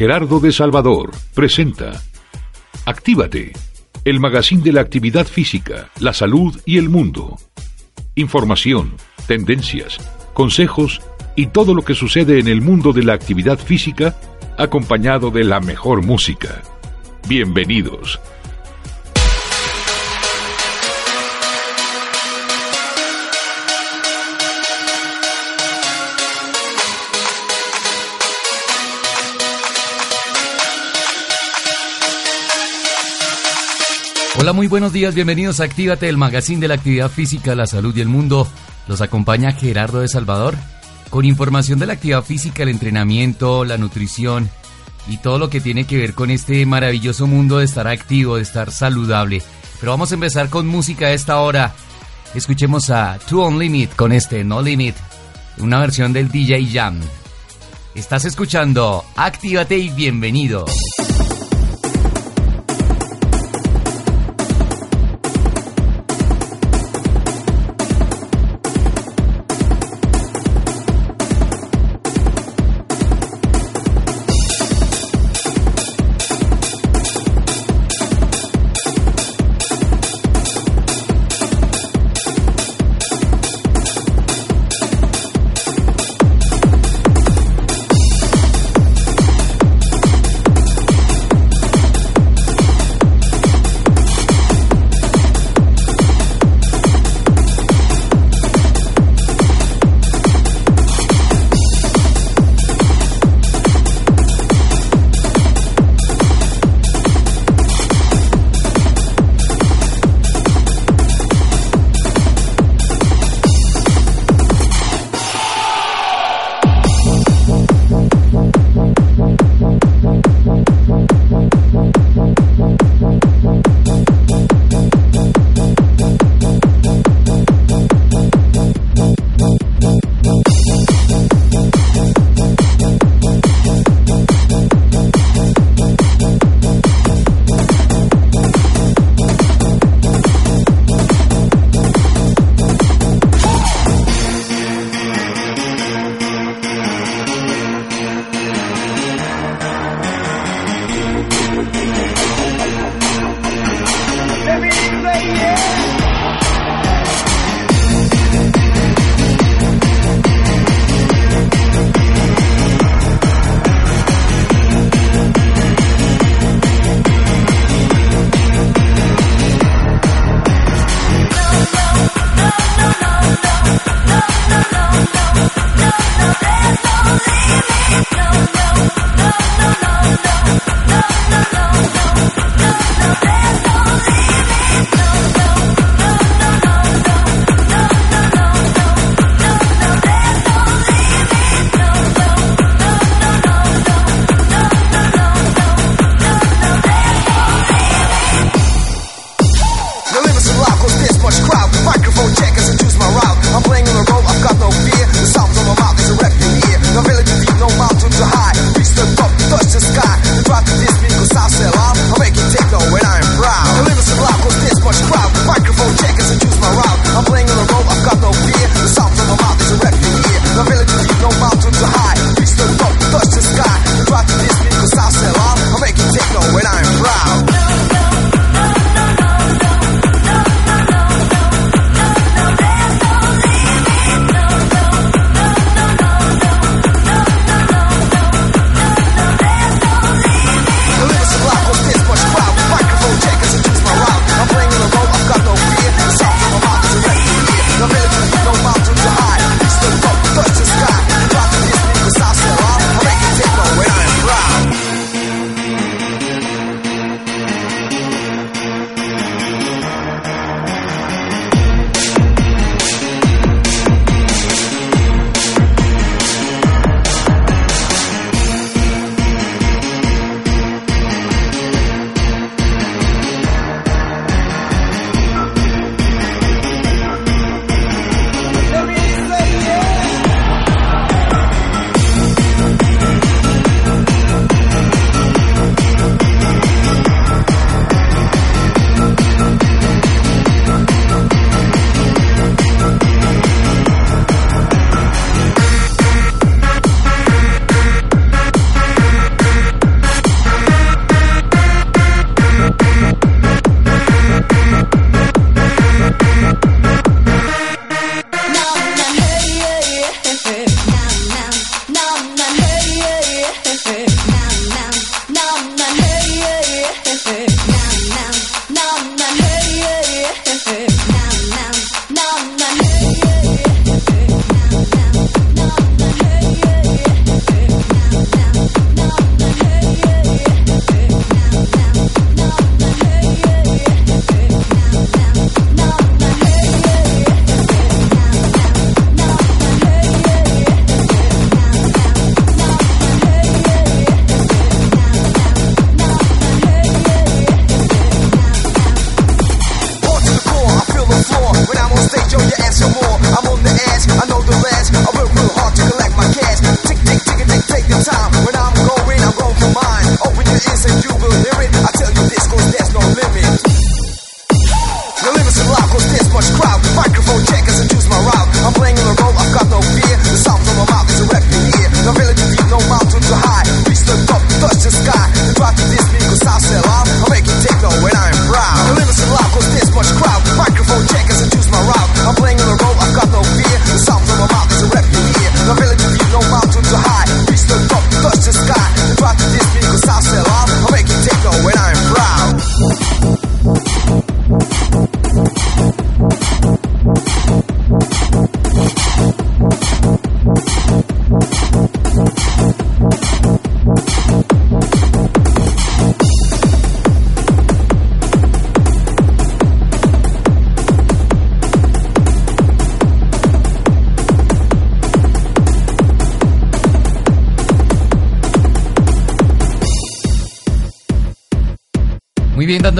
Gerardo de Salvador presenta Actívate, el magazine de la actividad física, la salud y el mundo. Información, tendencias, consejos y todo lo que sucede en el mundo de la actividad física acompañado de la mejor música. Bienvenidos. Hola, muy buenos días, bienvenidos a Actívate, el magazine de la actividad física, la salud y el mundo. Los acompaña Gerardo de Salvador con información de la actividad física, el entrenamiento, la nutrición y todo lo que tiene que ver con este maravilloso mundo de estar activo, de estar saludable. Pero vamos a empezar con música a esta hora. Escuchemos a Two On Limit con este No Limit, una versión del DJ Jam. Estás escuchando Actívate y bienvenido.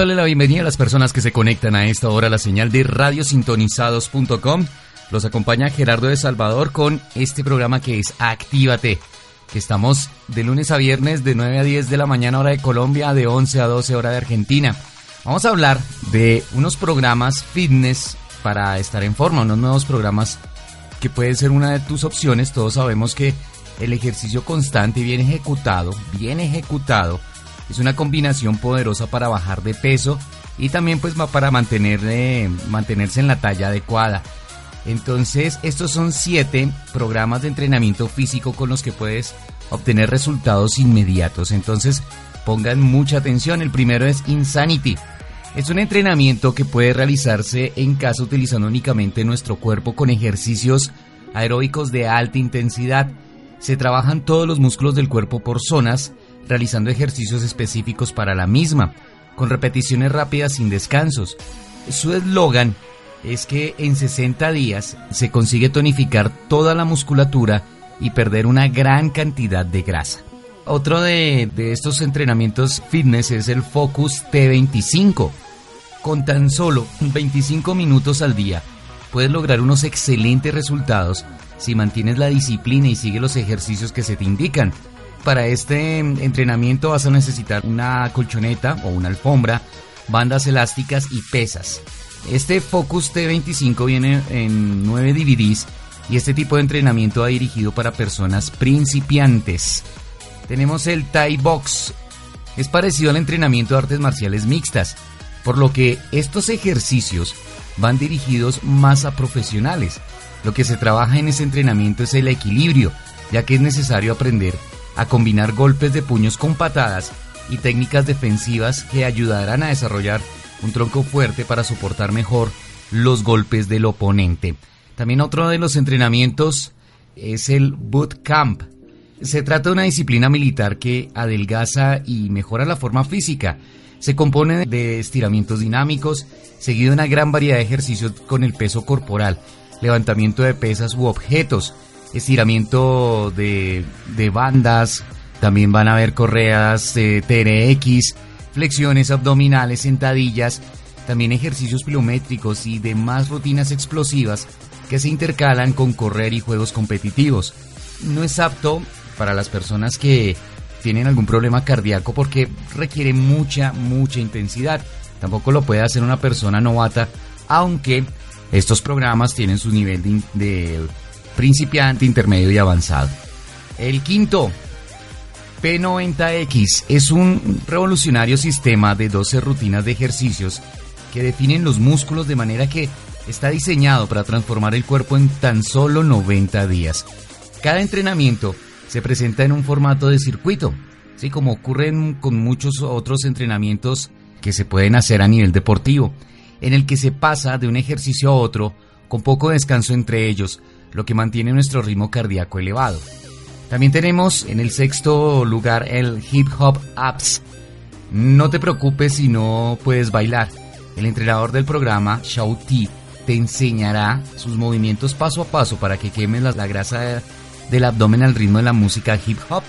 Dándole la bienvenida a las personas que se conectan a esta hora a la señal de radiosintonizados.com. Los acompaña Gerardo de Salvador con este programa que es Actívate, estamos de lunes a viernes de 9 a 10 de la mañana hora de Colombia, de 11 a 12 hora de Argentina. Vamos a hablar de unos programas fitness para estar en forma, unos nuevos programas que pueden ser una de tus opciones. Todos sabemos que el ejercicio constante y bien ejecutado, bien ejecutado, es una combinación poderosa para bajar de peso y también pues para eh, mantenerse en la talla adecuada. Entonces, estos son siete programas de entrenamiento físico con los que puedes obtener resultados inmediatos. Entonces, pongan mucha atención. El primero es Insanity. Es un entrenamiento que puede realizarse en casa utilizando únicamente nuestro cuerpo con ejercicios aeróbicos de alta intensidad. Se trabajan todos los músculos del cuerpo por zonas, realizando ejercicios específicos para la misma, con repeticiones rápidas sin descansos. Su eslogan es que en 60 días se consigue tonificar toda la musculatura y perder una gran cantidad de grasa. Otro de, estos entrenamientos fitness es el Focus T25. Con tan solo 25 minutos al día puedes lograr unos excelentes resultados si mantienes la disciplina y sigues los ejercicios que se te indican. Para este entrenamiento vas a necesitar una colchoneta o una alfombra, bandas elásticas y pesas. Este Focus T25 viene en 9 DVDs y este tipo de entrenamiento va dirigido para personas principiantes. Tenemos el Thai Box. Es parecido al entrenamiento de artes marciales mixtas, por lo que estos ejercicios van dirigidos más a profesionales. Lo que se trabaja en ese entrenamiento es el equilibrio, ya que es necesario aprender a combinar golpes de puños con patadas y técnicas defensivas que ayudarán a desarrollar un tronco fuerte para soportar mejor los golpes del oponente. También otro de los entrenamientos es el boot camp. Se trata de una disciplina militar que adelgaza y mejora la forma física. Se compone de estiramientos dinámicos, seguido de una gran variedad de ejercicios con el peso corporal, levantamiento de pesas u objetos, estiramiento de, bandas, también van a haber correas de TRX, flexiones abdominales, sentadillas, también ejercicios pliométricos y demás rutinas explosivas que se intercalan con correr y juegos competitivos. No es apto para las personas que tienen algún problema cardíaco porque requiere mucha, mucha intensidad. Tampoco lo puede hacer una persona novata, aunque estos programas tienen su nivel de, de principiante, intermedio y avanzado. El quinto, P90X es un revolucionario sistema de 12 rutinas de ejercicios que definen los músculos de manera que está diseñado para transformar el cuerpo en tan solo 90 días. Cada entrenamiento se presenta en un formato de circuito, así como ocurre con muchos otros entrenamientos que se pueden hacer a nivel deportivo, en el que se pasa de un ejercicio a otro con poco descanso entre ellos, lo que mantiene nuestro ritmo cardíaco elevado. También tenemos en el sexto lugar el Hip Hop Apps. No te preocupes si no puedes bailar. El entrenador del programa, Shao Ti, te enseñará sus movimientos paso a paso para que quemes la, grasa del abdomen al ritmo de la música hip hop.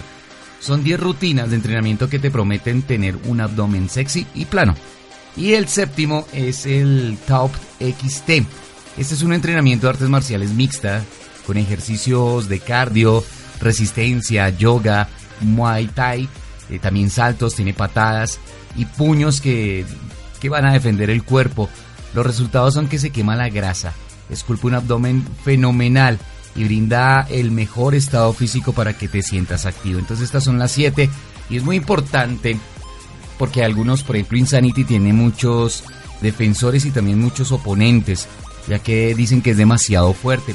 Son 10 rutinas de entrenamiento que te prometen tener un abdomen sexy y plano. Y el séptimo es el Top XT. Este es un entrenamiento de artes marciales mixta con ejercicios de cardio, resistencia, yoga, muay thai, eh, también saltos, tiene patadas y puños que, que van a defender el cuerpo. Los resultados son que se quema la grasa, esculpe un abdomen fenomenal y brinda el mejor estado físico para que te sientas activo. Entonces estas son las siete y es muy importante porque algunos, por ejemplo, Insanity tiene muchos defensores y también muchos oponentes, ya que dicen que es demasiado fuerte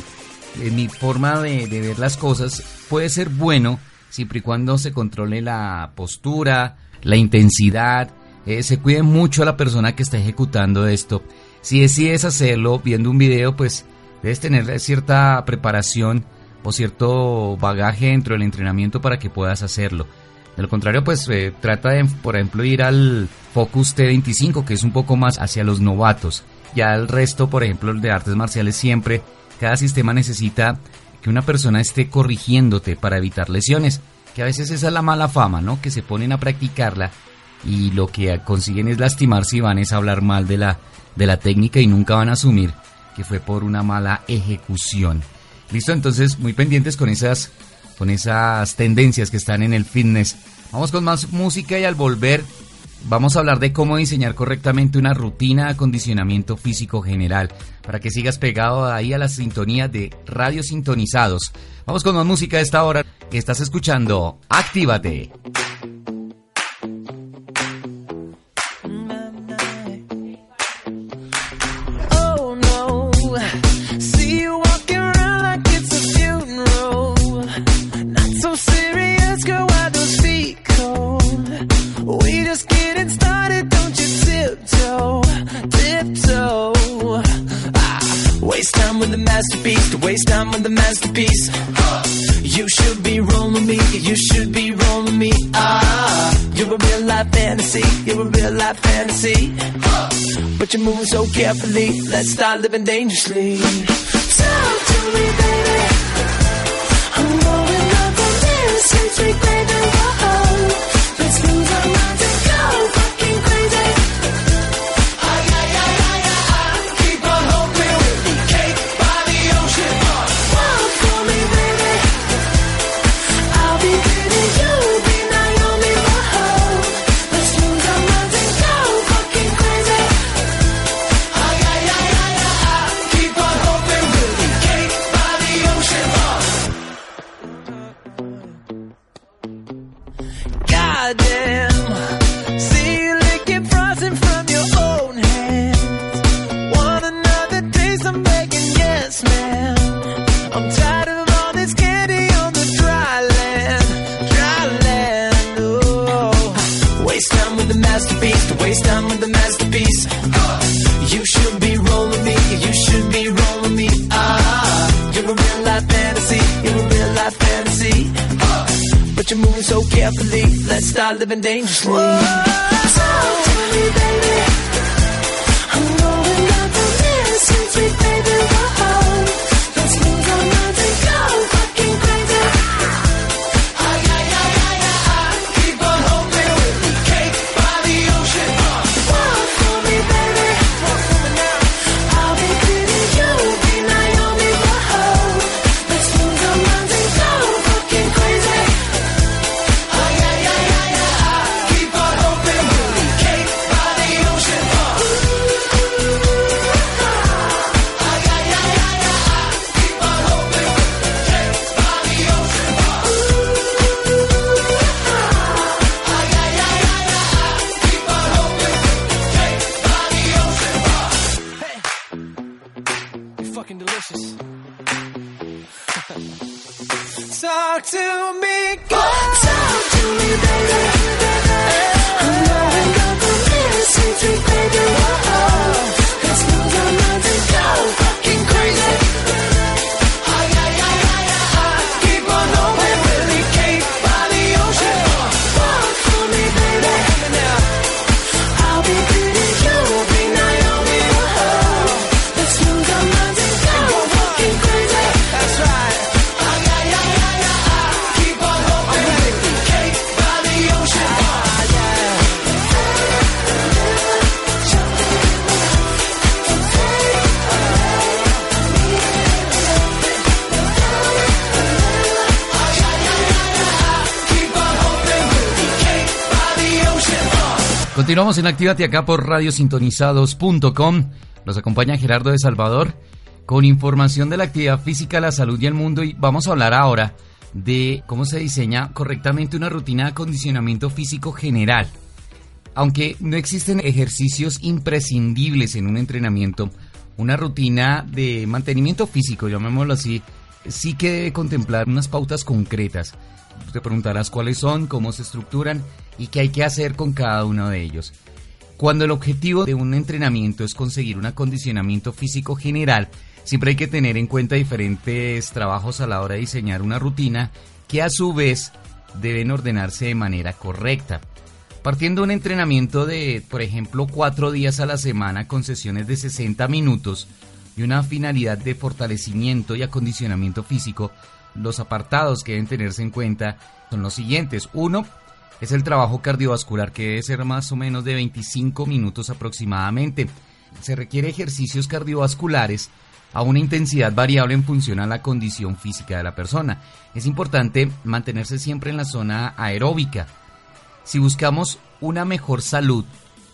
en mi forma de, ver las cosas, puede ser bueno siempre y cuando se controle la postura, la intensidad, eh, se cuide mucho a la persona que está ejecutando esto. Si decides hacerlo viendo un video, pues debes tener cierta preparación o cierto bagaje dentro del entrenamiento para que puedas hacerlo. De lo contrario, pues eh, trata de, por ejemplo, ir al Focus T25, que es un poco más hacia los novatos. Ya el resto, por ejemplo, el de artes marciales siempre cada sistema necesita que una persona esté corrigiéndote para evitar lesiones, que a veces esa es la mala fama, ¿no? Que se ponen a practicarla y lo que consiguen es lastimarse y van a hablar mal de la, de la técnica y nunca van a asumir que fue por una mala ejecución. Listo, entonces muy pendientes con esas, con esas tendencias que están en el fitness. Vamos con más música y al volver vamos a hablar de cómo diseñar correctamente una rutina de acondicionamiento físico general para que sigas pegado ahí a la sintonía de Radio Sintonizados. Vamos con más música a esta hora. Estás escuchando Actívate. Masterpiece, to waste time on the masterpiece. You should be rolling me, you should be rolling me. Ah, you're a real life fantasy, you're a real life fantasy. But you're moving so carefully, let's start living dangerously. Talk to me, baby. I'm going up on this, sweet baby. Continuamos en Actívate acá por radiosintonizados.com. Nos acompaña Gerardo de Salvador con información de la actividad física, la salud y el mundo y vamos a hablar ahora de cómo se diseña correctamente una rutina de acondicionamiento físico general. Aunque no existen ejercicios imprescindibles en un entrenamiento, una rutina de mantenimiento físico, llamémoslo así, sí que debe contemplar unas pautas concretas. Te preguntarás cuáles son, cómo se estructuran y qué hay que hacer con cada uno de ellos. Cuando el objetivo de un entrenamiento es conseguir un acondicionamiento físico general, siempre hay que tener en cuenta diferentes trabajos a la hora de diseñar una rutina que a su vez deben ordenarse de manera correcta. Partiendo un entrenamiento de, por ejemplo, cuatro días a la semana con sesiones de 60 minutos y una finalidad de fortalecimiento y acondicionamiento físico, los apartados que deben tenerse en cuenta son los siguientes. Uno, es el trabajo cardiovascular que debe ser más o menos de 25 minutos aproximadamente. Se requiere ejercicios cardiovasculares a una intensidad variable en función a la condición física de la persona. Es importante mantenerse siempre en la zona aeróbica. Si buscamos una mejor salud,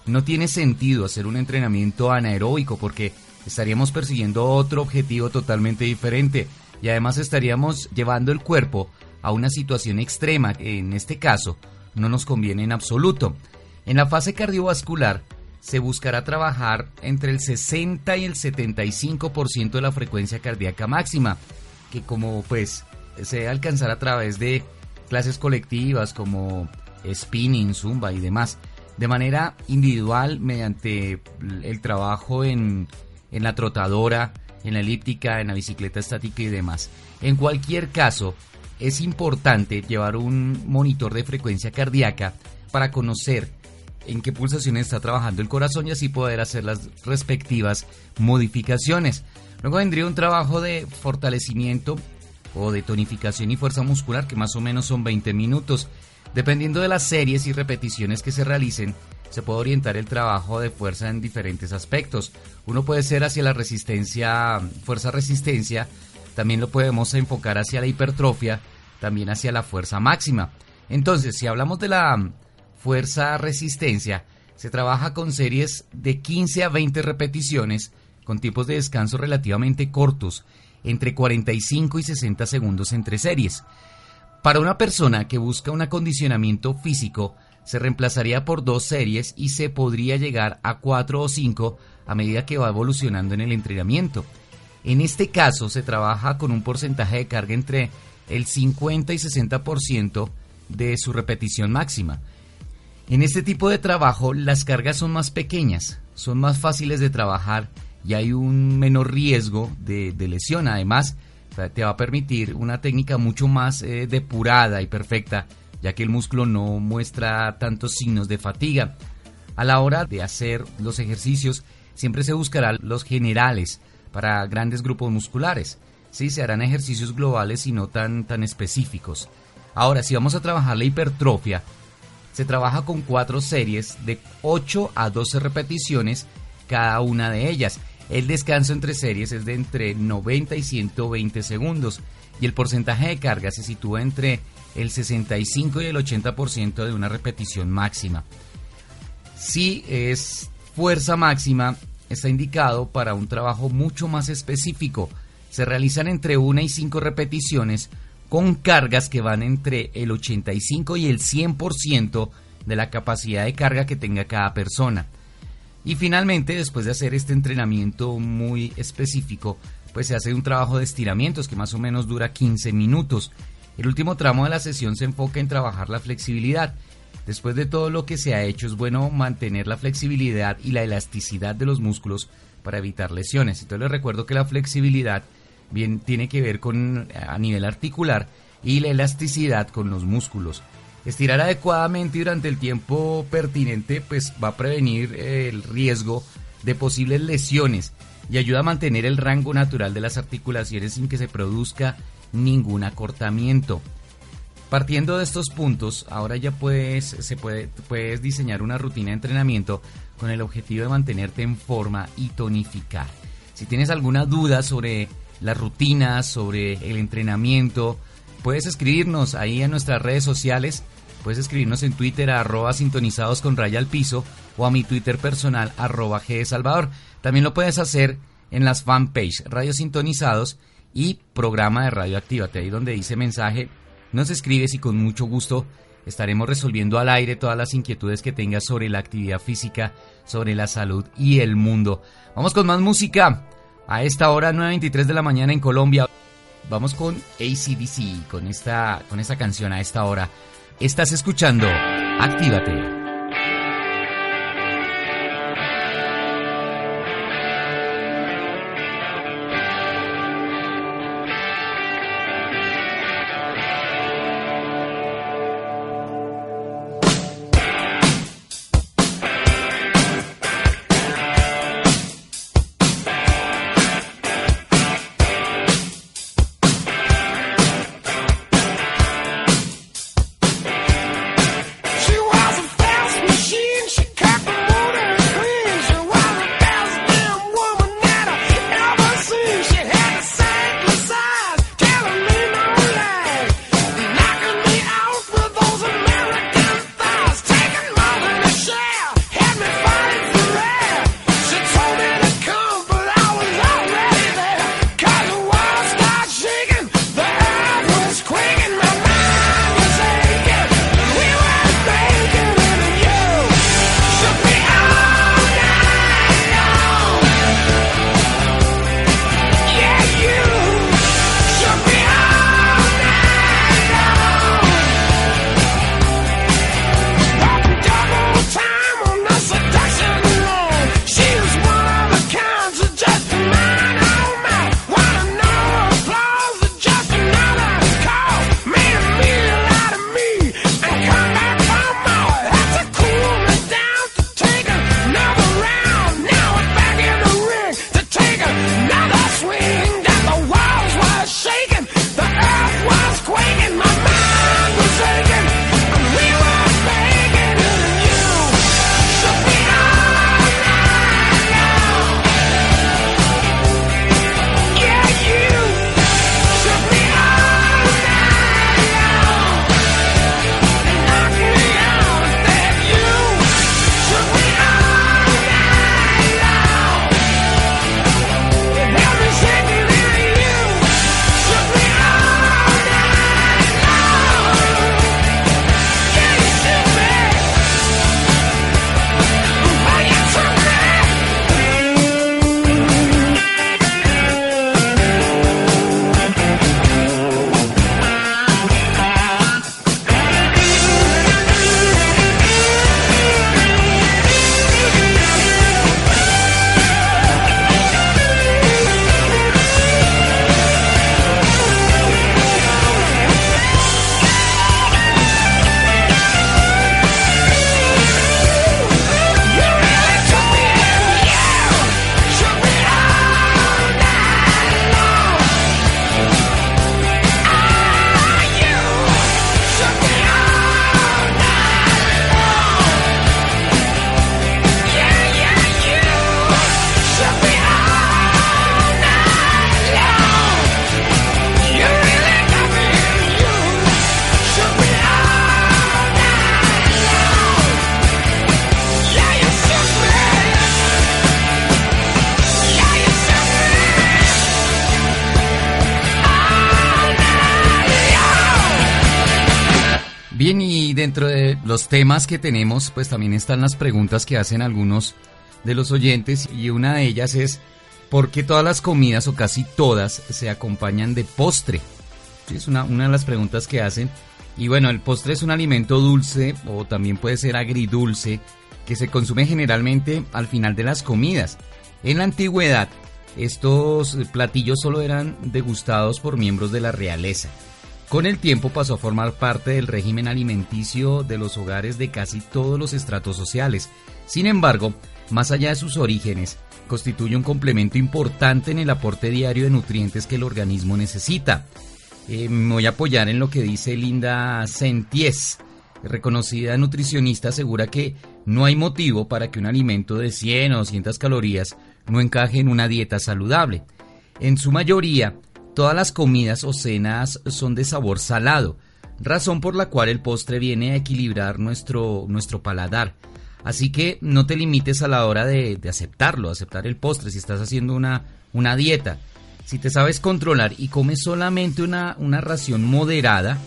no tiene sentido hacer un entrenamiento anaeróbico porque estaríamos persiguiendo otro objetivo totalmente diferente y además estaríamos llevando el cuerpo a una situación extrema en este caso no nos conviene en absoluto. En la fase cardiovascular se buscará trabajar entre el 60 y el 75% de la frecuencia cardíaca máxima, que como pues se alcanzará a través de clases colectivas como spinning, zumba y demás, de manera individual mediante el trabajo en, en la trotadora, en la elíptica, en la bicicleta estática y demás. En cualquier caso, es importante llevar un monitor de frecuencia cardíaca para conocer en qué pulsaciones está trabajando el corazón y así poder hacer las respectivas modificaciones. Luego vendría un trabajo de fortalecimiento o de tonificación y fuerza muscular que más o menos son 20 minutos. Dependiendo de las series y repeticiones que se realicen, se puede orientar el trabajo de fuerza en diferentes aspectos. Uno puede ser hacia la resistencia, fuerza-resistencia, también lo podemos enfocar hacia la hipertrofia, también hacia la fuerza máxima. Entonces, si hablamos de la fuerza-resistencia, se trabaja con series de 15 a 20 repeticiones, con tipos de descanso relativamente cortos, entre 45 y 60 segundos entre series. Para una persona que busca un acondicionamiento físico, se reemplazaría por dos series y se podría llegar a cuatro o cinco a medida que va evolucionando en el entrenamiento. En este caso se trabaja con un porcentaje de carga entre el 50 y 60% de su repetición máxima. En este tipo de trabajo las cargas son más pequeñas, son más fáciles de trabajar y hay un menor riesgo de, lesión. Además, te va a permitir una técnica mucho más eh, depurada y perfecta, ya que el músculo no muestra tantos signos de fatiga. A la hora de hacer los ejercicios, siempre se buscará los generales para grandes grupos musculares. Sí, se harán ejercicios globales y no tan, tan específicos. Ahora, si vamos a trabajar la hipertrofia, se trabaja con cuatro series de 8 a 12 repeticiones cada una de ellas. El descanso entre series es de entre 90 y 120 segundos y el porcentaje de carga se sitúa entre el 65 y el 80% de una repetición máxima. Si es fuerza máxima, está indicado para un trabajo mucho más específico. Se realizan entre una y cinco repeticiones con cargas que van entre el 85 y el 100% de la capacidad de carga que tenga cada persona. Y finalmente, después de hacer este entrenamiento muy específico, pues se hace un trabajo de estiramientos que más o menos dura 15 minutos. El último tramo de la sesión se enfoca en trabajar la flexibilidad Después de todo lo que se ha hecho, es bueno mantener la flexibilidad y la elasticidad de los músculos para evitar lesiones. Entonces les recuerdo que la flexibilidad bien tiene que ver con a nivel articular y la elasticidad con los músculos. Estirar adecuadamente durante el tiempo pertinente pues va a prevenir el riesgo de posibles lesiones y ayuda a mantener el rango natural de las articulaciones sin que se produzca ningún acortamiento. Partiendo de estos puntos, ahora ya puedes, se puede, puedes diseñar una rutina de entrenamiento con el objetivo de mantenerte en forma y tonificar. Si tienes alguna duda sobre las rutinas, sobre el entrenamiento, puedes escribirnos ahí en nuestras redes sociales. Puedes escribirnos en Twitter a arroba sintonizados con raya al piso o a mi Twitter personal arroba G Salvador. También lo puedes hacer en las fanpage Radio Sintonizados y programa de Radio Actívate, ahí donde dice mensaje nos escribes y con mucho gusto estaremos resolviendo al aire todas las inquietudes que tengas sobre la actividad física, sobre la salud y el mundo. Vamos con más música. A esta hora, 9.23 de la mañana en Colombia. Vamos con ACDC, con esta, con esta canción a esta hora. Estás escuchando Actívate. Dentro de los temas que tenemos, pues también están las preguntas que hacen algunos de los oyentes y una de ellas es ¿por qué todas las comidas o casi todas se acompañan de postre? es una, una de las preguntas que hacen. Y bueno, el postre es un alimento dulce o también puede ser agridulce que se consume generalmente al final de las comidas. En la antigüedad, estos platillos solo eran degustados por miembros de la realeza. Con el tiempo pasó a formar parte del régimen alimenticio de los hogares de casi todos los estratos sociales. Sin embargo, más allá de sus orígenes, constituye un complemento importante en el aporte diario de nutrientes que el organismo necesita. Eh, me voy a apoyar en lo que dice Linda Senties, reconocida nutricionista, asegura que no hay motivo para que un alimento de 100 o 200 calorías no encaje en una dieta saludable. En su mayoría, todas las comidas o cenas son de sabor salado, razón por la cual el postre viene a equilibrar nuestro, nuestro paladar. Así que no te limites a la hora de, aceptarlo, aceptar el postre si estás haciendo una, una dieta. Si te sabes controlar y comes solamente una, una ración moderada,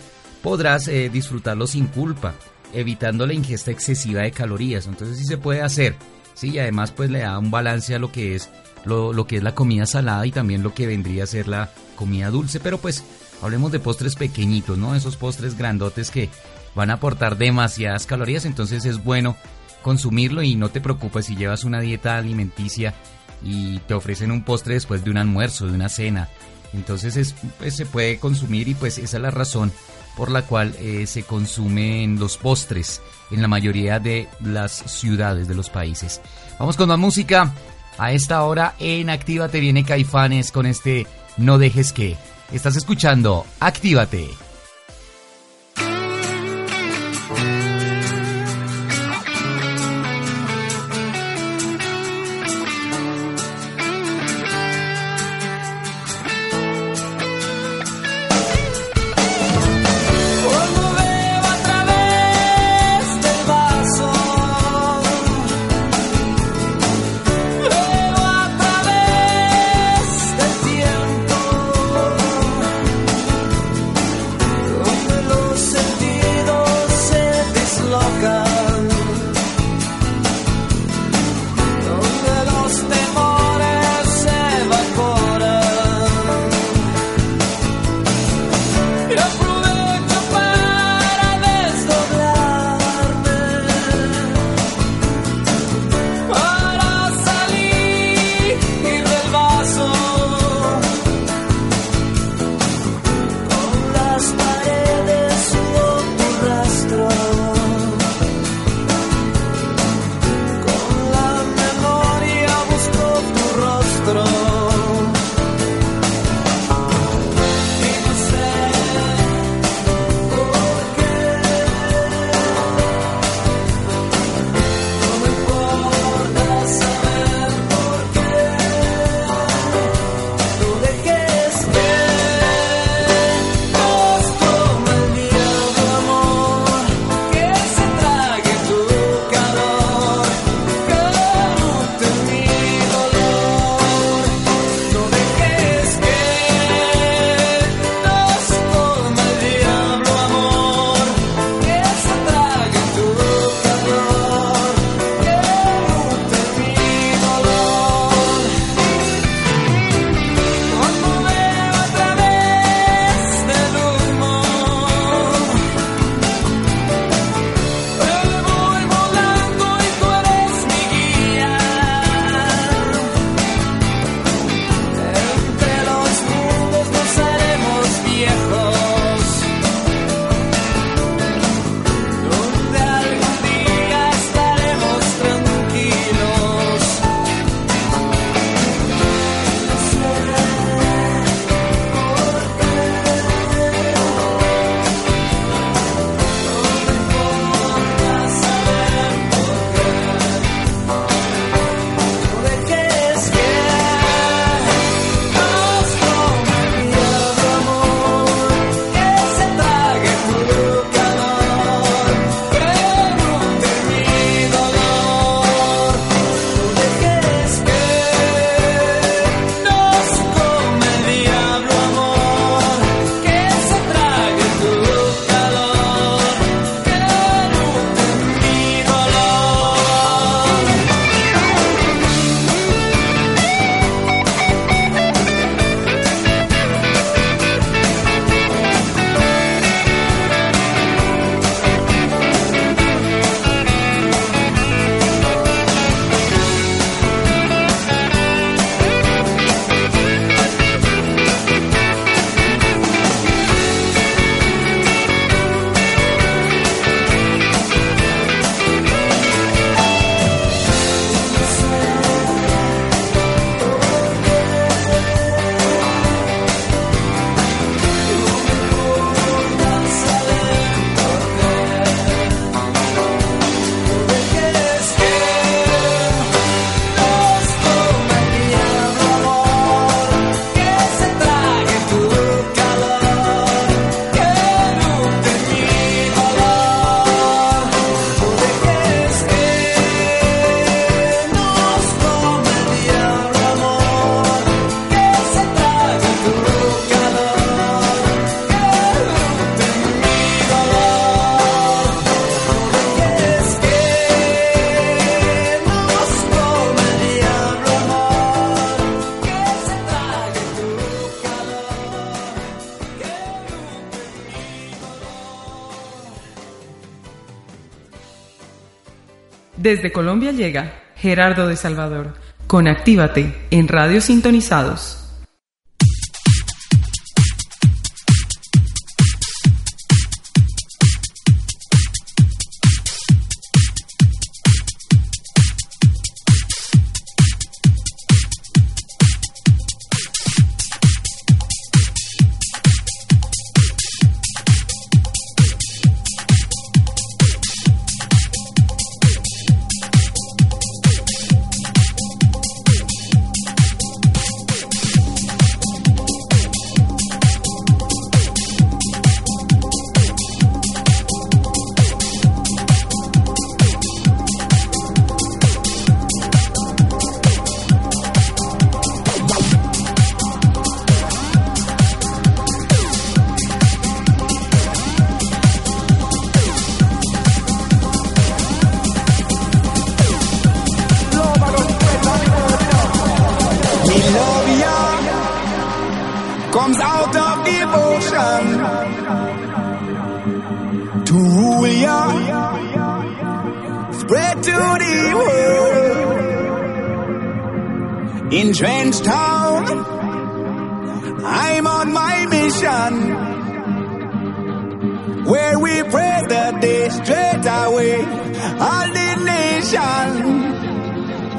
podrás eh, disfrutarlo sin culpa, evitando la ingesta excesiva de calorías. Entonces sí se puede hacer. Sí, y además pues le da un balance a lo que es lo, lo, que es la comida salada y también lo que vendría a ser la comida dulce. Pero pues hablemos de postres pequeñitos, ¿no? Esos postres grandotes que van a aportar demasiadas calorías. Entonces es bueno consumirlo y no te preocupes si llevas una dieta alimenticia y te ofrecen un postre después de un almuerzo, de una cena. Entonces es, pues, se puede consumir y pues esa es la razón por la cual eh, se consumen los postres en la mayoría de las ciudades de los países. Vamos con más música. A esta hora en Actívate viene Caifanes con este No dejes que. Estás escuchando Actívate. Desde Colombia llega Gerardo de Salvador con Actívate en Radio Sintonizados. Trench Town, I'm on my mission where we pray the day straight away. All the nation.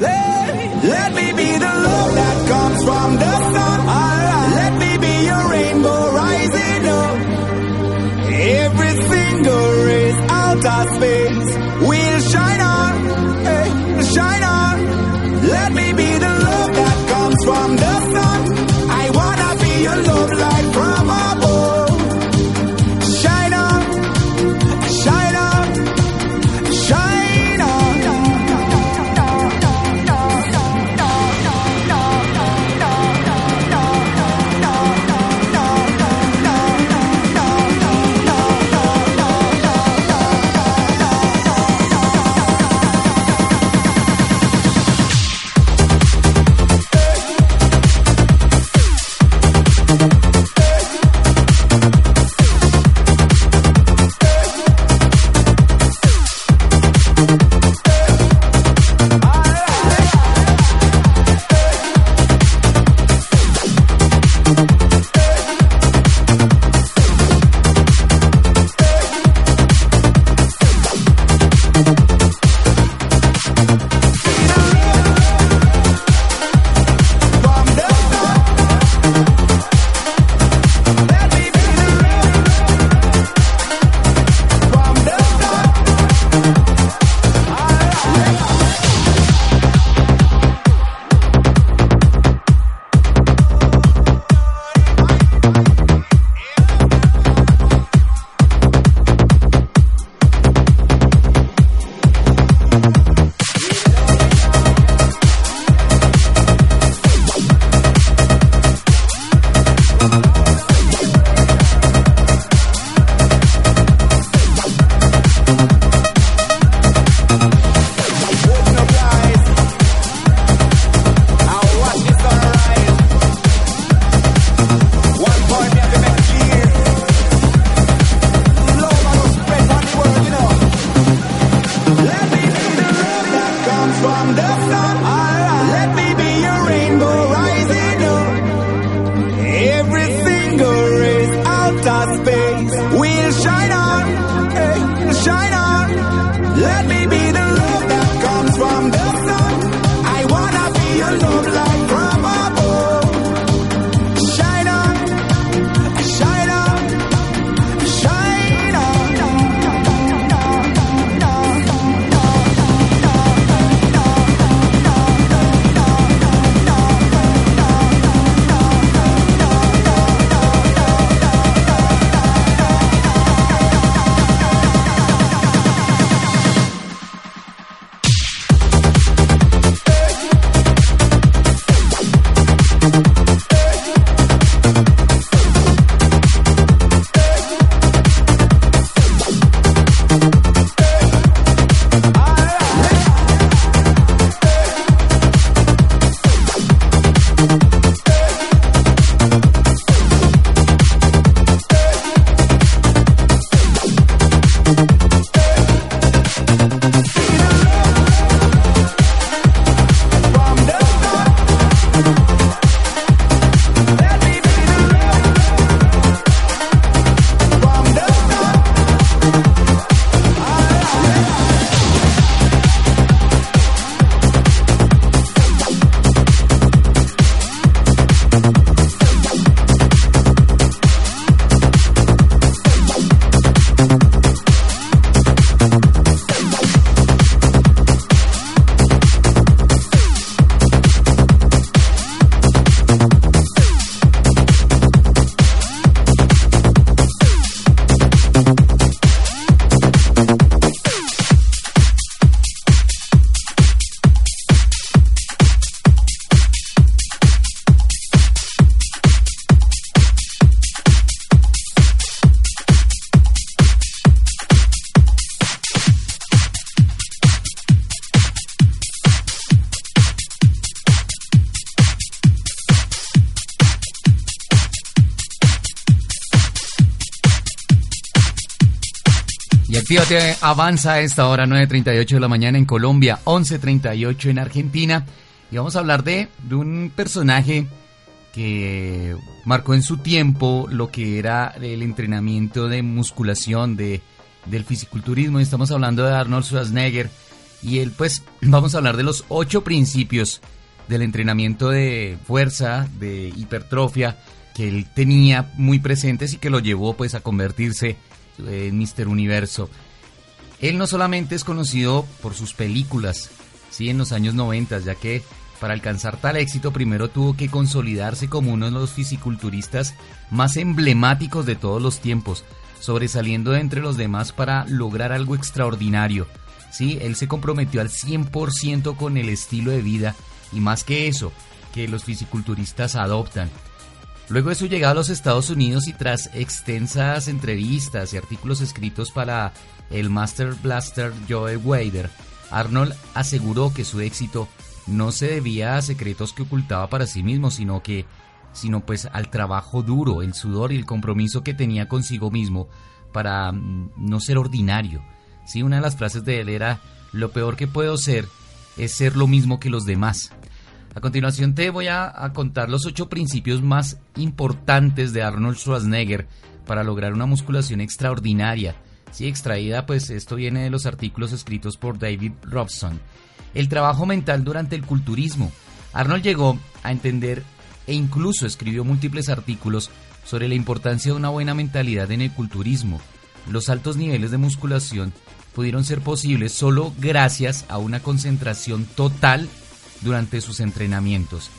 Let, let me be the love that comes from the sun. Alright. Let me be your rainbow rising up. Every single race out of space Actívate avanza a esta hora 9.38 de la mañana en Colombia, 11.38 en Argentina. Y vamos a hablar de, de un personaje que marcó en su tiempo lo que era el entrenamiento de musculación, de, del fisiculturismo. Y estamos hablando de Arnold Schwarzenegger. Y él, pues, vamos a hablar de los ocho principios del entrenamiento de fuerza, de hipertrofia, que él tenía muy presentes y que lo llevó, pues, a convertirse en Mr. Universo. Él no solamente es conocido por sus películas, sí, en los años 90, ya que para alcanzar tal éxito primero tuvo que consolidarse como uno de los fisiculturistas más emblemáticos de todos los tiempos, sobresaliendo de entre los demás para lograr algo extraordinario. Sí, él se comprometió al 100% con el estilo de vida y más que eso, que los fisiculturistas adoptan. Luego de su llegada a los Estados Unidos y tras extensas entrevistas y artículos escritos para el Master Blaster Joe Wader, Arnold aseguró que su éxito no se debía a secretos que ocultaba para sí mismo, sino que sino pues al trabajo duro, el sudor y el compromiso que tenía consigo mismo para mm, no ser ordinario. Sí, una de las frases de él era lo peor que puedo ser es ser lo mismo que los demás. A continuación te voy a, contar los ocho principios más importantes de Arnold Schwarzenegger para lograr una musculación extraordinaria. Sí, extraída, pues esto viene de los artículos escritos por David Robson. El trabajo mental durante el culturismo. Arnold llegó a entender e incluso escribió múltiples artículos sobre la importancia de una buena mentalidad en el culturismo. Los altos niveles de musculación pudieron ser posibles solo gracias a una concentración total durante sus entrenamientos.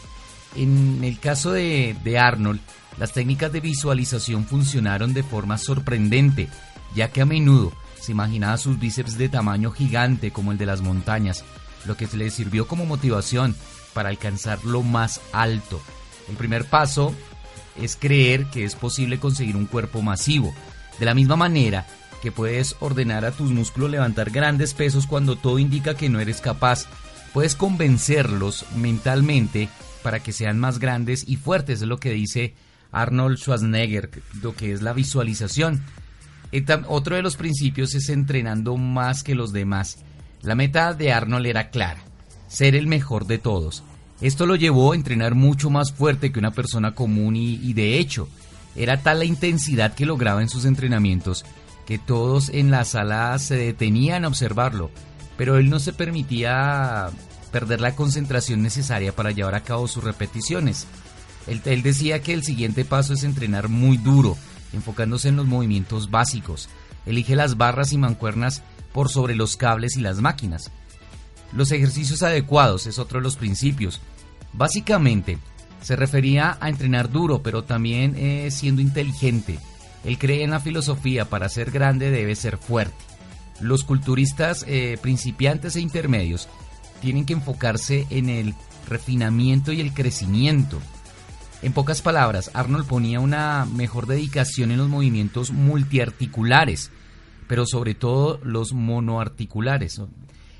En el caso de, de, Arnold, las técnicas de visualización funcionaron de forma sorprendente, ya que a menudo se imaginaba sus bíceps de tamaño gigante como el de las montañas, lo que le sirvió como motivación para alcanzar lo más alto. El primer paso es creer que es posible conseguir un cuerpo masivo. De la misma manera que puedes ordenar a tus músculos levantar grandes pesos cuando todo indica que no eres capaz, puedes convencerlos mentalmente para que sean más grandes y fuertes, es lo que dice Arnold Schwarzenegger, lo que es la visualización. Otro de los principios es entrenando más que los demás. La meta de Arnold era clara, ser el mejor de todos. Esto lo llevó a entrenar mucho más fuerte que una persona común y, y de hecho, era tal la intensidad que lograba en sus entrenamientos que todos en la sala se detenían a observarlo, pero él no se permitía perder la concentración necesaria para llevar a cabo sus repeticiones. Él, él, decía que el siguiente paso es entrenar muy duro, enfocándose en los movimientos básicos. Elige las barras y mancuernas por sobre los cables y las máquinas. Los ejercicios adecuados es otro de los principios. Básicamente, se refería a entrenar duro, pero también eh, siendo inteligente. Él cree en la filosofía, para ser grande debe ser fuerte. Los culturistas eh, principiantes e intermedios tienen que enfocarse en el refinamiento y el crecimiento. En pocas palabras, Arnold ponía una mejor dedicación en los movimientos multiarticulares, pero sobre todo los monoarticulares.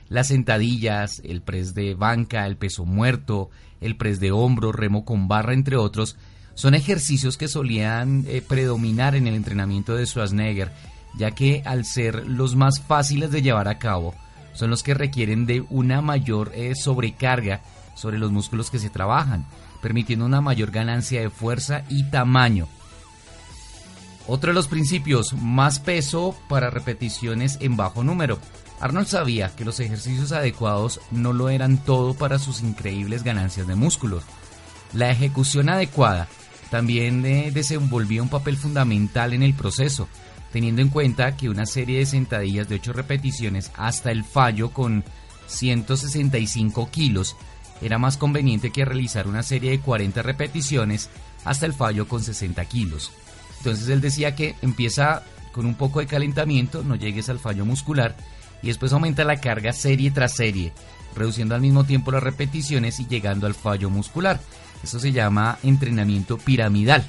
Las sentadillas, el press de banca, el peso muerto, el press de hombro, remo con barra, entre otros, son ejercicios que solían eh, predominar en el entrenamiento de Schwarzenegger, ya que al ser los más fáciles de llevar a cabo, son los que requieren de una mayor eh, sobrecarga sobre los músculos que se trabajan, permitiendo una mayor ganancia de fuerza y tamaño. Otro de los principios, más peso para repeticiones en bajo número. Arnold sabía que los ejercicios adecuados no lo eran todo para sus increíbles ganancias de músculos. La ejecución adecuada también eh, desenvolvía un papel fundamental en el proceso, teniendo en cuenta que una serie de sentadillas de 8 repeticiones hasta el fallo con 165 kilos era más conveniente que realizar una serie de 40 repeticiones hasta el fallo con 60 kilos. Entonces él decía que empieza con un poco de calentamiento, no llegues al fallo muscular y después aumenta la carga serie tras serie, reduciendo al mismo tiempo las repeticiones y llegando al fallo muscular. Esto se llama entrenamiento piramidal.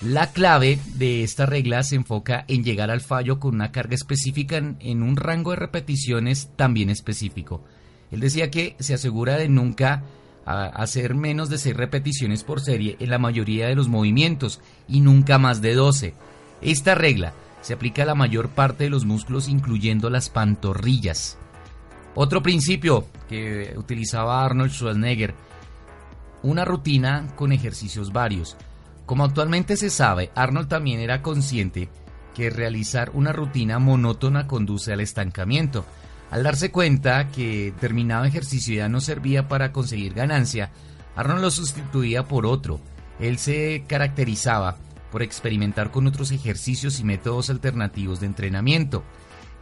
La clave de esta regla se enfoca en llegar al fallo con una carga específica en, un rango de repeticiones también específico. Él decía que se asegura de nunca hacer menos de 6 repeticiones por serie en la mayoría de los movimientos y nunca más de 12. Esta regla se aplica a la mayor parte de los músculos, incluyendo las pantorrillas. Otro principio que utilizaba Arnold Schwarzenegger, una rutina con ejercicios varios. Como actualmente se sabe, Arnold también era consciente que realizar una rutina monótona conduce al estancamiento. Al darse cuenta que determinado ejercicio ya no servía para conseguir ganancia, Arnold lo sustituía por otro. Él se caracterizaba por experimentar con otros ejercicios y métodos alternativos de entrenamiento.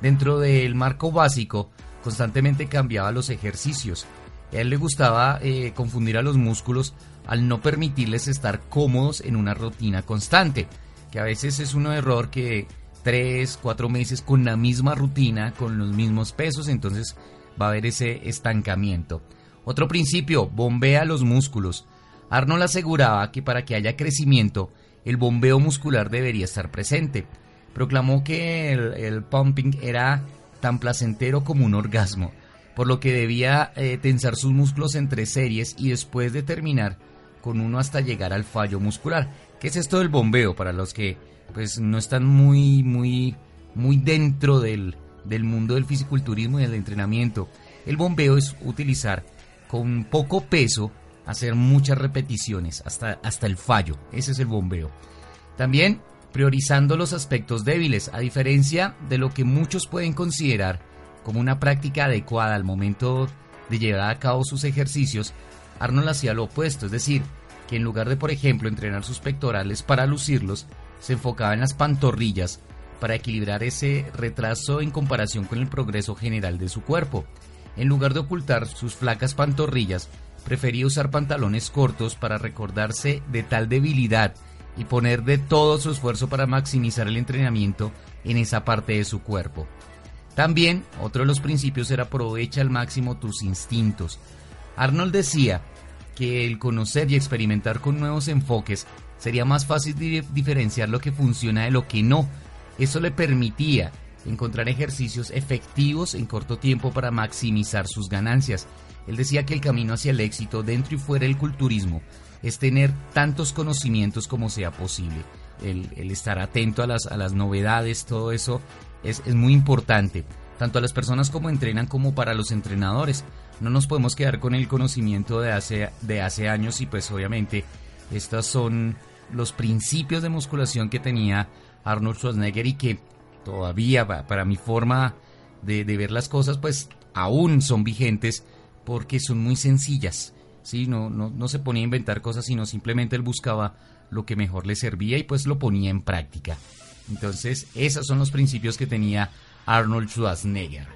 Dentro del marco básico, constantemente cambiaba los ejercicios. A él le gustaba eh, confundir a los músculos al no permitirles estar cómodos en una rutina constante, que a veces es un error que tres, cuatro meses con la misma rutina, con los mismos pesos, entonces va a haber ese estancamiento. Otro principio, bombea los músculos. Arnold aseguraba que para que haya crecimiento, el bombeo muscular debería estar presente. Proclamó que el, pumping era tan placentero como un orgasmo, por lo que debía eh, tensar sus músculos entre series y después de terminar con uno hasta llegar al fallo muscular. ¿Qué es esto del bombeo? Para los que pues no están muy, muy, muy dentro del, del mundo del fisiculturismo y del entrenamiento. El bombeo es utilizar con poco peso hacer muchas repeticiones hasta, hasta el fallo. Ese es el bombeo. También priorizando los aspectos débiles, a diferencia de lo que muchos pueden considerar como una práctica adecuada al momento de llevar a cabo sus ejercicios, Arnold hacía lo opuesto, es decir, que en lugar de, por ejemplo, entrenar sus pectorales para lucirlos, se enfocaba en las pantorrillas para equilibrar ese retraso en comparación con el progreso general de su cuerpo. En lugar de ocultar sus flacas pantorrillas, prefería usar pantalones cortos para recordarse de tal debilidad y poner de todo su esfuerzo para maximizar el entrenamiento en esa parte de su cuerpo. También, otro de los principios era aprovecha al máximo tus instintos. Arnold decía que el conocer y experimentar con nuevos enfoques sería más fácil diferenciar lo que funciona de lo que no. Eso le permitía encontrar ejercicios efectivos en corto tiempo para maximizar sus ganancias él decía que el camino hacia el éxito dentro y fuera del culturismo es tener tantos conocimientos como sea posible. El, estar atento a las, novedades, todo eso es, es muy importante, tanto a las personas como entrenan como para los entrenadores. No nos podemos quedar con el conocimiento de hace, de hace años y pues obviamente estos son los principios de musculación que tenía Arnold Schwarzenegger y que todavía para mi forma de, ver las cosas pues aún son vigentes porque son muy sencillas. ¿sí? No, no, no se ponía a inventar cosas, sino simplemente él buscaba lo que mejor le servía y pues lo ponía en práctica. Entonces, esos son los principios que tenía Arnold Schwarzenegger.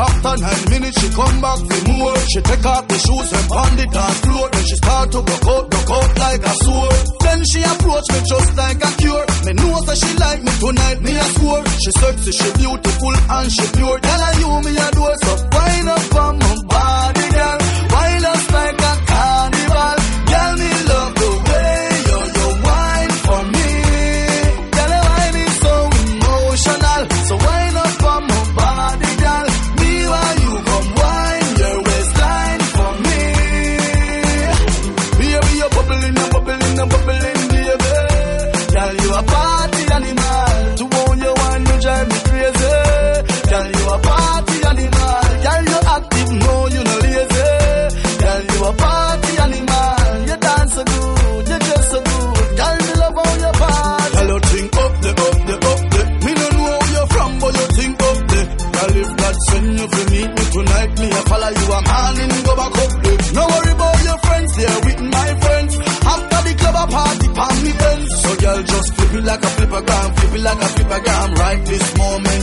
After nine minutes, she come back for more. She take off the shoes and pound it on floor. Then she start to go out, go out like a sword. Then she approach me just like a cure. Me know that she like me tonight, me a score. She sexy, she beautiful and she pure. Tell her you me adore, so wind up on like a flippergram, flip it like a flippergram. Right this moment,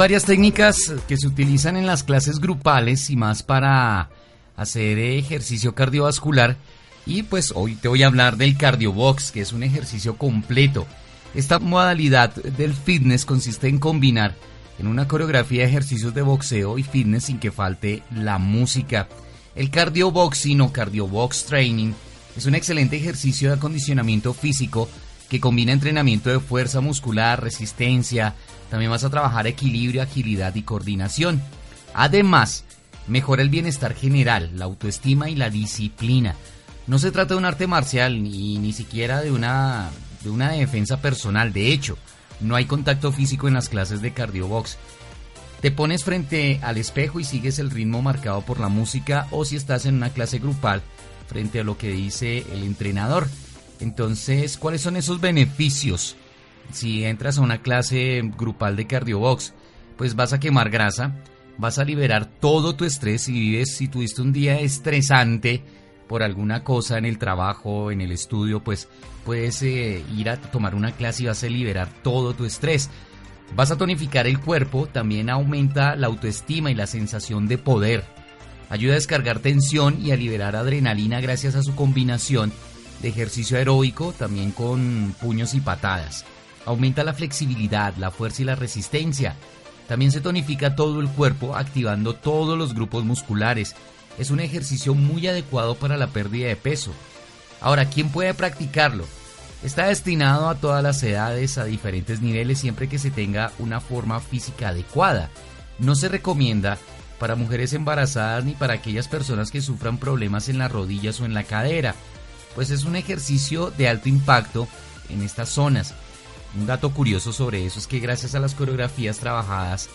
varias técnicas que se utilizan en las clases grupales y más para hacer ejercicio cardiovascular. Y pues hoy te voy a hablar del cardiobox, que es un ejercicio completo. Esta modalidad del fitness consiste en combinar en una coreografía ejercicios de boxeo y fitness sin que falte la música. El cardioboxing o cardiobox training es un excelente ejercicio de acondicionamiento físico que combina entrenamiento de fuerza muscular, resistencia, también vas a trabajar equilibrio, agilidad y coordinación. Además, mejora el bienestar general, la autoestima y la disciplina. No se trata de un arte marcial ni, ni siquiera de una, de una defensa personal. De hecho, no hay contacto físico en las clases de cardiobox. Te pones frente al espejo y sigues el ritmo marcado por la música o si estás en una clase grupal frente a lo que dice el entrenador. Entonces, ¿cuáles son esos beneficios? Si entras a una clase grupal de cardiobox, pues vas a quemar grasa, vas a liberar todo tu estrés si vives, si tuviste un día estresante por alguna cosa en el trabajo, en el estudio, pues puedes eh, ir a tomar una clase y vas a liberar todo tu estrés. Vas a tonificar el cuerpo, también aumenta la autoestima y la sensación de poder. Ayuda a descargar tensión y a liberar adrenalina gracias a su combinación de ejercicio aeróbico, también con puños y patadas. Aumenta la flexibilidad, la fuerza y la resistencia. También se tonifica todo el cuerpo activando todos los grupos musculares. Es un ejercicio muy adecuado para la pérdida de peso. Ahora, ¿quién puede practicarlo? Está destinado a todas las edades, a diferentes niveles, siempre que se tenga una forma física adecuada. No se recomienda para mujeres embarazadas ni para aquellas personas que sufran problemas en las rodillas o en la cadera, pues es un ejercicio de alto impacto en estas zonas. Un dato curioso sobre eso es que gracias a las coreografías trabajadas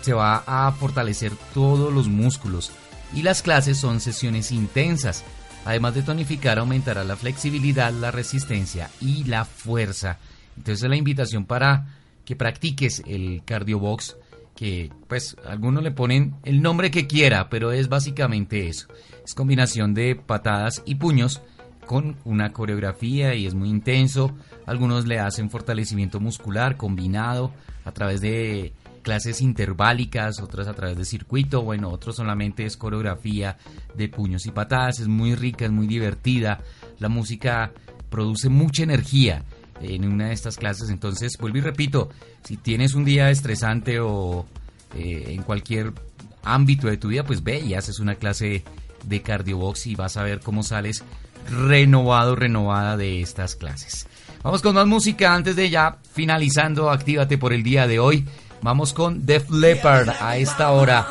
se va a fortalecer todos los músculos y las clases son sesiones intensas. Además de tonificar, aumentará la flexibilidad, la resistencia y la fuerza. Entonces la invitación para que practiques el cardiobox, que pues algunos le ponen el nombre que quiera, pero es básicamente eso. Es combinación de patadas y puños con una coreografía y es muy intenso. Algunos le hacen fortalecimiento muscular combinado a través de clases interválicas, otras a través de circuito, bueno, otros solamente es coreografía de puños y patadas, es muy rica, es muy divertida, la música produce mucha energía en una de estas clases, entonces vuelvo y repito, si tienes un día estresante o eh, en cualquier ámbito de tu vida, pues ve y haces una clase de cardiobox y vas a ver cómo sales renovado, renovada de estas clases. Vamos con más música antes de ya finalizando, actívate por el día de hoy. Vamos con Def Leppard a esta hora.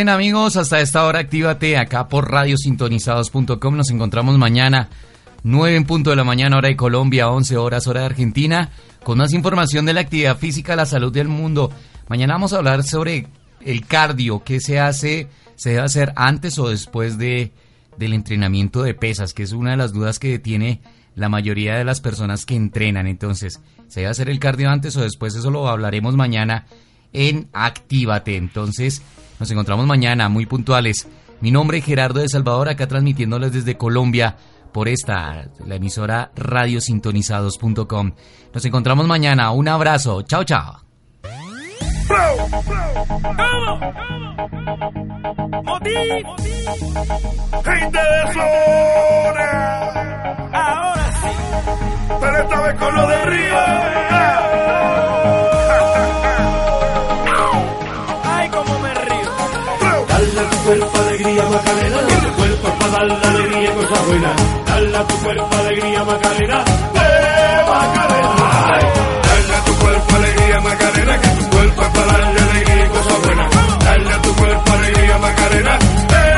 Bien amigos, hasta esta hora actívate acá por radiosintonizados.com. Nos encontramos mañana 9 en punto de la mañana hora de Colombia, 11 horas hora de Argentina, con más información de la actividad física, la salud del mundo. Mañana vamos a hablar sobre el cardio, qué se hace, se debe hacer antes o después de, del entrenamiento de pesas, que es una de las dudas que tiene la mayoría de las personas que entrenan. Entonces, ¿se debe hacer el cardio antes o después? Eso lo hablaremos mañana en Actívate. Entonces, nos encontramos mañana muy puntuales. Mi nombre es Gerardo de Salvador, acá transmitiéndoles desde Colombia por esta, la emisora radiosintonizados.com. Nos encontramos mañana. Un abrazo. Chao, chao. Ahora sí. Cuerpo alegría, Macarena. Que tu cuerpo es para darle alegría y cosas buenas. Dale a tu cuerpo alegría, Macarena. ¡Eh, Macarena! Dale a tu cuerpo alegría, Macarena. Que tu cuerpo es para darle alegría y cosas buenas. Dale a tu cuerpo alegría, Macarena. ¡Eh,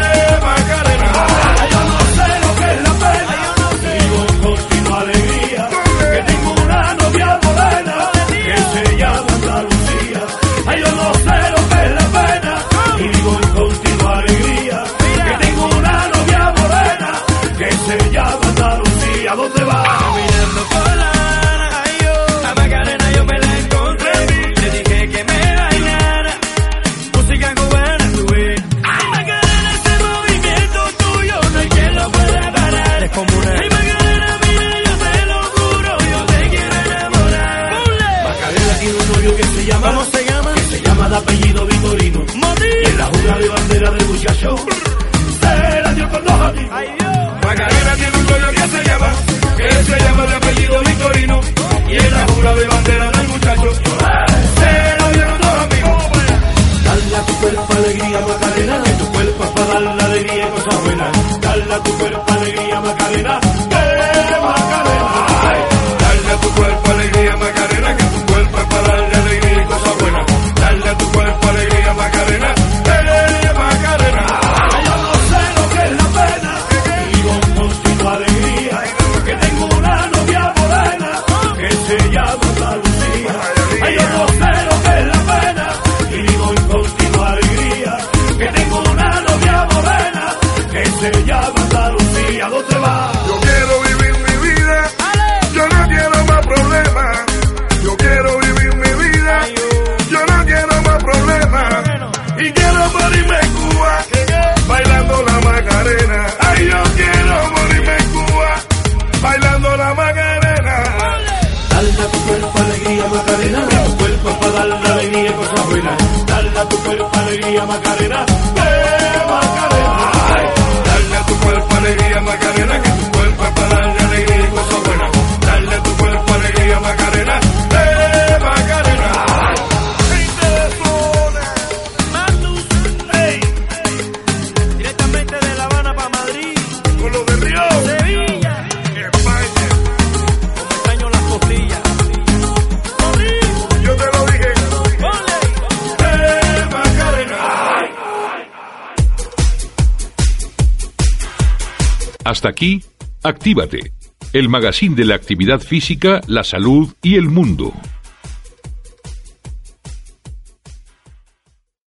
de apellido Vitorino. Y en la jura de bandera del muchacho. Se la dio con dos amigos. Macarena tiene un novio que se llama, que se llama de apellido Victorino. Y en la jura de bandera del muchacho, se lo dieron dos amigos. Dale a tu cuerpo alegría, Macarena. Que tu cuerpo es para darle alegría y cosas buenas. Dale a tu cuerpo alegría, Macarena. Aquí, Actívate, el magazine de la actividad física, la salud y el mundo.